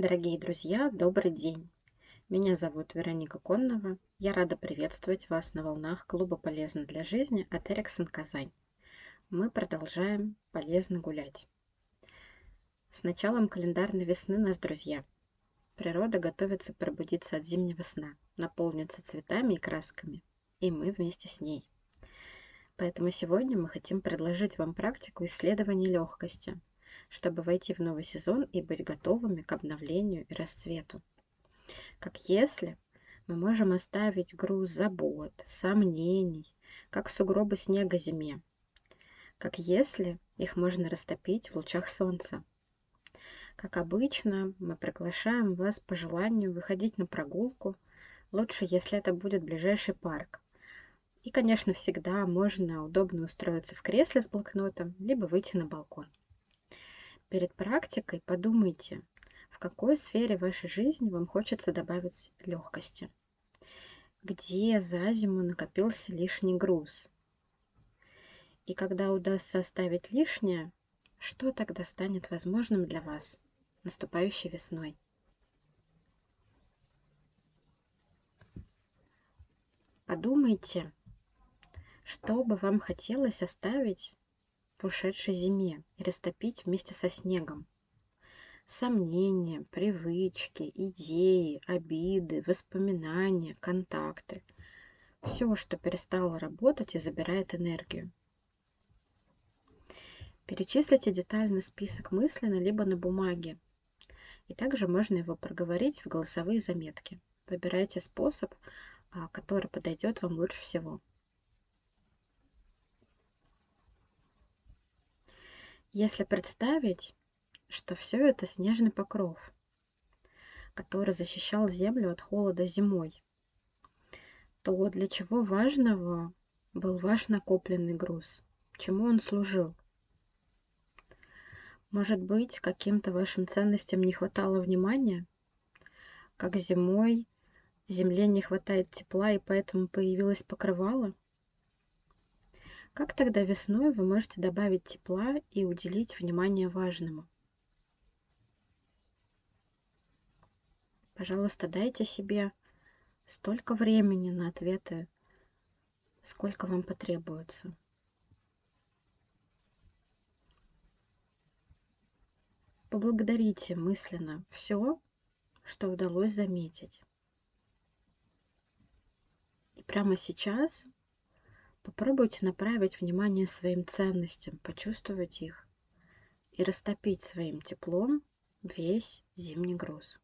Дорогие друзья, добрый день! Меня зовут Вероника Коннова. Я рада приветствовать вас на волнах клуба «Полезно для жизни» от Эриксон Казань. Мы продолжаем полезно гулять. С началом календарной весны нас, друзья. Природа готовится пробудиться от зимнего сна, наполниться цветами и красками, и мы вместе с ней. Поэтому сегодня мы хотим предложить вам практику исследования легкости – чтобы войти в новый сезон и быть готовыми к обновлению и расцвету. Как если мы можем оставить груз забот, сомнений, как сугробы снега зиме. Как если их можно растопить в лучах солнца. Как обычно, мы приглашаем вас по желанию выходить на прогулку, лучше, если это будет ближайший парк. И, конечно, всегда можно удобно устроиться в кресле с блокнотом, либо выйти на балкон. Перед практикой подумайте, в какой сфере вашей жизни вам хочется добавить легкости. Где за зиму накопился лишний груз. И когда удастся оставить лишнее, что тогда станет возможным для вас наступающей весной? Подумайте, что бы вам хотелось оставить в ушедшей зиме и растопить вместе со снегом. Сомнения, привычки, идеи, обиды, воспоминания, контакты. Все, что перестало работать и забирает энергию. Перечислите детальный список мысленно, либо на бумаге. И также можно его проговорить в голосовые заметки. Выбирайте способ, а, который подойдет вам лучше всего. Если представить, что все это снежный покров, который защищал землю от холода зимой, то для чего важного был ваш накопленный груз? Чему он служил? Может быть, каким-то вашим ценностям не хватало внимания? Как зимой земле не хватает тепла, и поэтому появилось покрывало? Как тогда весной вы можете добавить тепла и уделить внимание важному? Пожалуйста, дайте себе столько времени на ответы, сколько вам потребуется. Поблагодарите мысленно все, что удалось заметить. И прямо сейчас Попробуйте направить внимание своим ценностям, почувствовать их и растопить своим теплом весь зимний груз.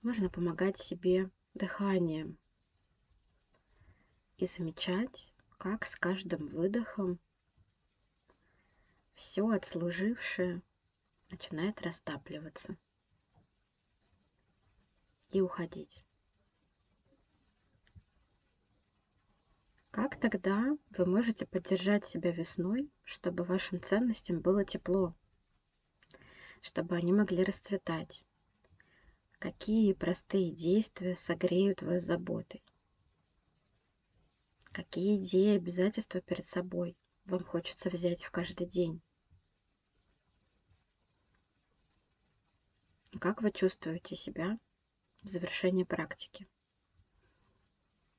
Можно помогать себе дыханием и замечать, как с каждым выдохом все отслужившее начинает растапливаться и уходить. Как тогда вы можете поддержать себя весной, чтобы вашим ценностям было тепло, чтобы они могли расцветать? Какие простые действия согреют вас заботой? Какие идеи и обязательства перед собой вам хочется взять в каждый день? Как вы чувствуете себя в завершении практики.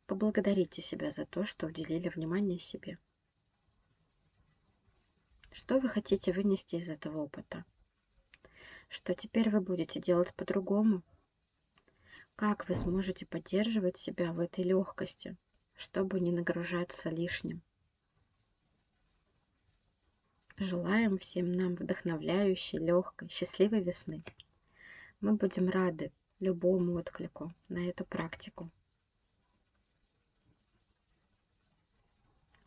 Поблагодарите себя за то, что уделили внимание себе. Что вы хотите вынести из этого опыта? Что теперь вы будете делать по-другому? Как вы сможете поддерживать себя в этой легкости, чтобы не нагружаться лишним? Желаем всем нам вдохновляющей, легкой, счастливой весны. Мы будем рады любому отклику на эту практику.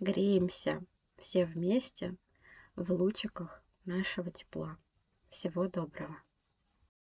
Греемся все вместе в лучиках нашего тепла. Всего доброго!